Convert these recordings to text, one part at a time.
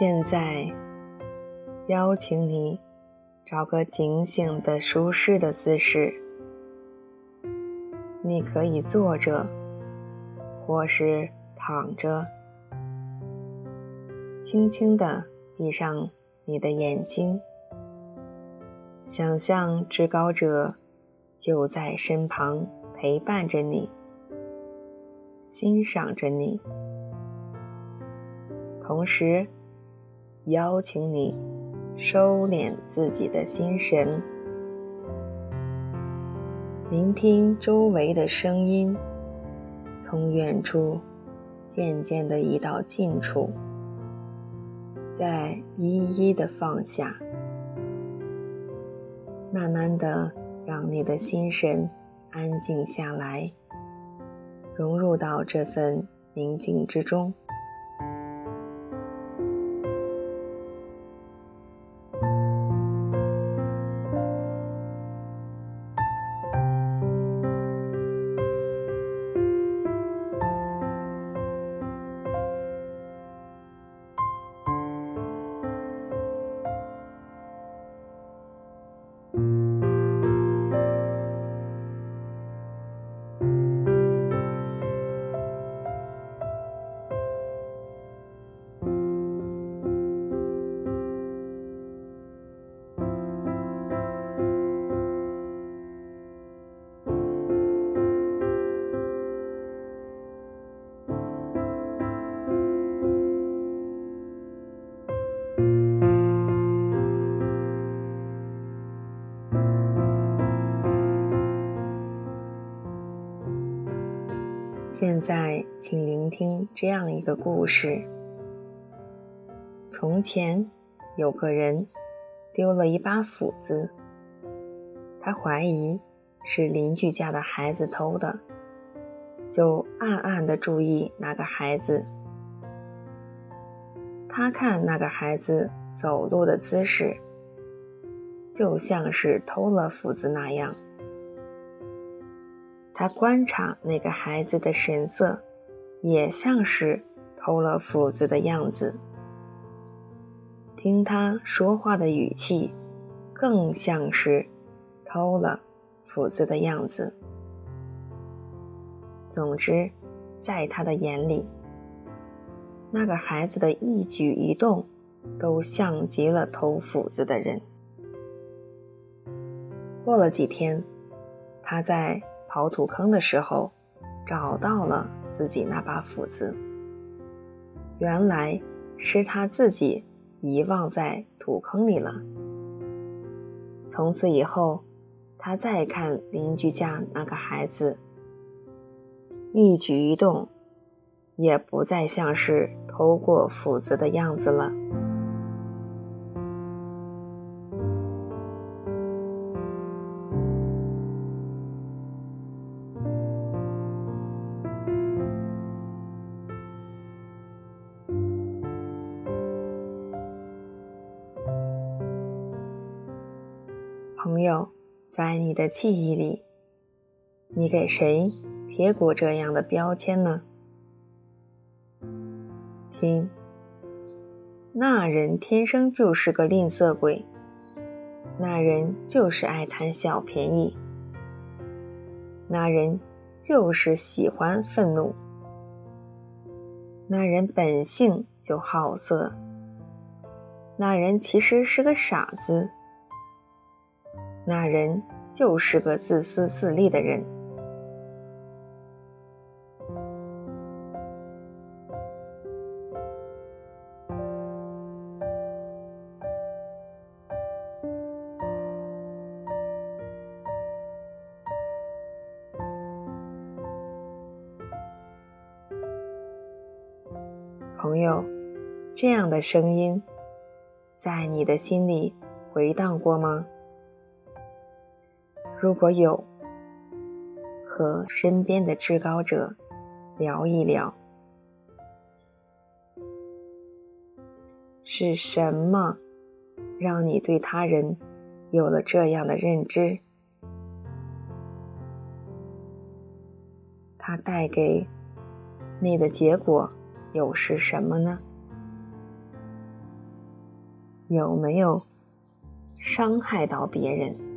现在，邀请你找个警醒的、舒适的姿势。你可以坐着，或是躺着，轻轻地闭上你的眼睛，想象至高者就在身旁陪伴着你，欣赏着你，同时，邀请你收敛自己的心神，聆听周围的声音，从远处渐渐地移到近处，再一一地放下，慢慢地让你的心神安静下来，融入到这份宁静之中。现在，请聆听这样一个故事：从前，有个人丢了一把斧子，他怀疑是邻居家的孩子偷的，就暗暗地注意那个孩子。他看那个孩子走路的姿势，就像是偷了斧子那样。他观察那个孩子的神色，也像是偷了斧子的样子。听他说话的语气，更像是偷了斧子的样子。总之，在他的眼里，那个孩子的一举一动，都像极了偷斧子的人。过了几天，他在刨土坑的时候，找到了自己那把斧子。原来是他自己遗忘在土坑里了。从此以后，他再看邻居家那个孩子，一举一动，也不再像是偷过斧子的样子了。朋友，在你的记忆里，你给谁贴过这样的标签呢？听，那人天生就是个吝啬鬼，那人就是爱贪小便宜，那人就是喜欢愤怒，那人本性就好色，那人其实是个傻子。那人就是个自私自利的人。朋友，这样的声音在你的心里回荡过吗？如果有，和身边的至高者聊一聊，是什么让你对他人有了这样的认知？它带给你的结果又是什么呢？有没有伤害到别人？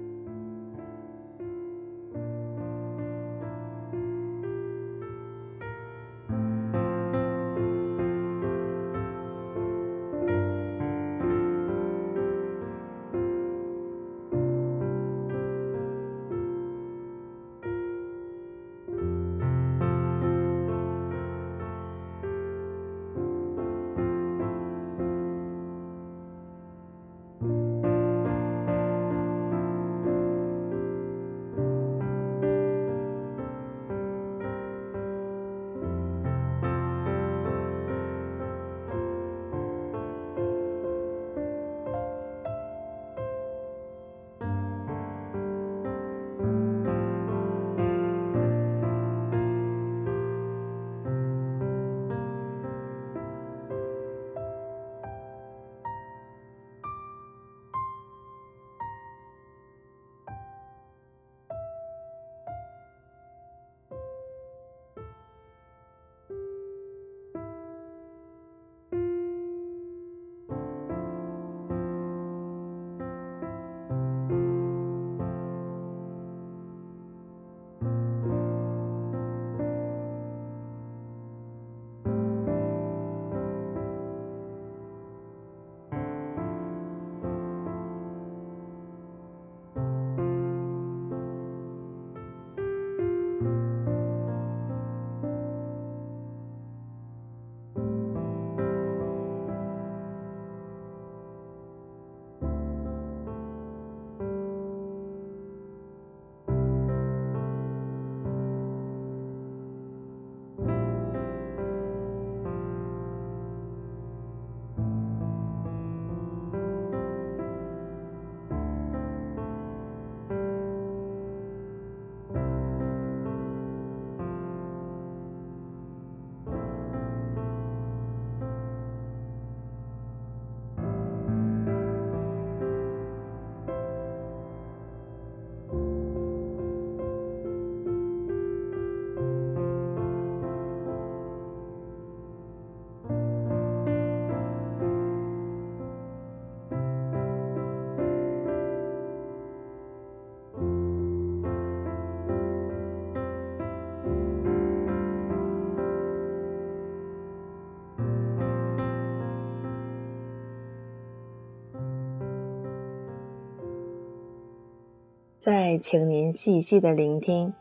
再请您细细的聆听，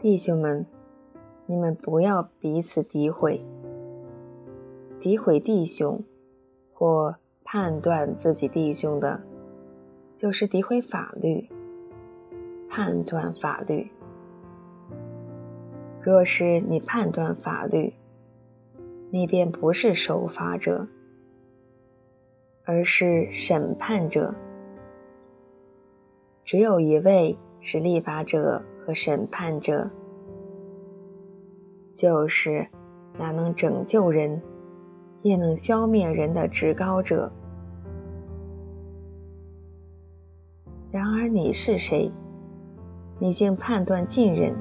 弟兄们，你们不要彼此诋毁。诋毁弟兄或判断自己弟兄的，就是诋毁法律，判断法律。若是你判断法律，你便不是守法者，而是审判者。只有一位是立法者和审判者，就是那能拯救人，也能消灭人的至高者。然而你是谁？你竟判断近人？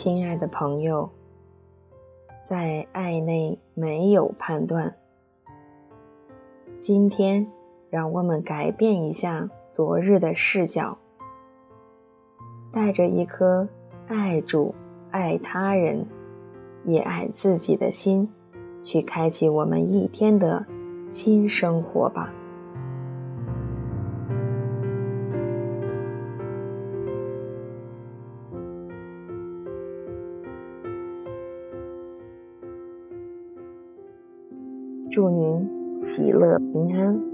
亲爱的朋友，在爱内没有判断。今天，让我们改变一下昨日的视角，带着一颗爱主、爱他人，也爱自己的心，去开启我们一天的新生活吧。喜乐平安。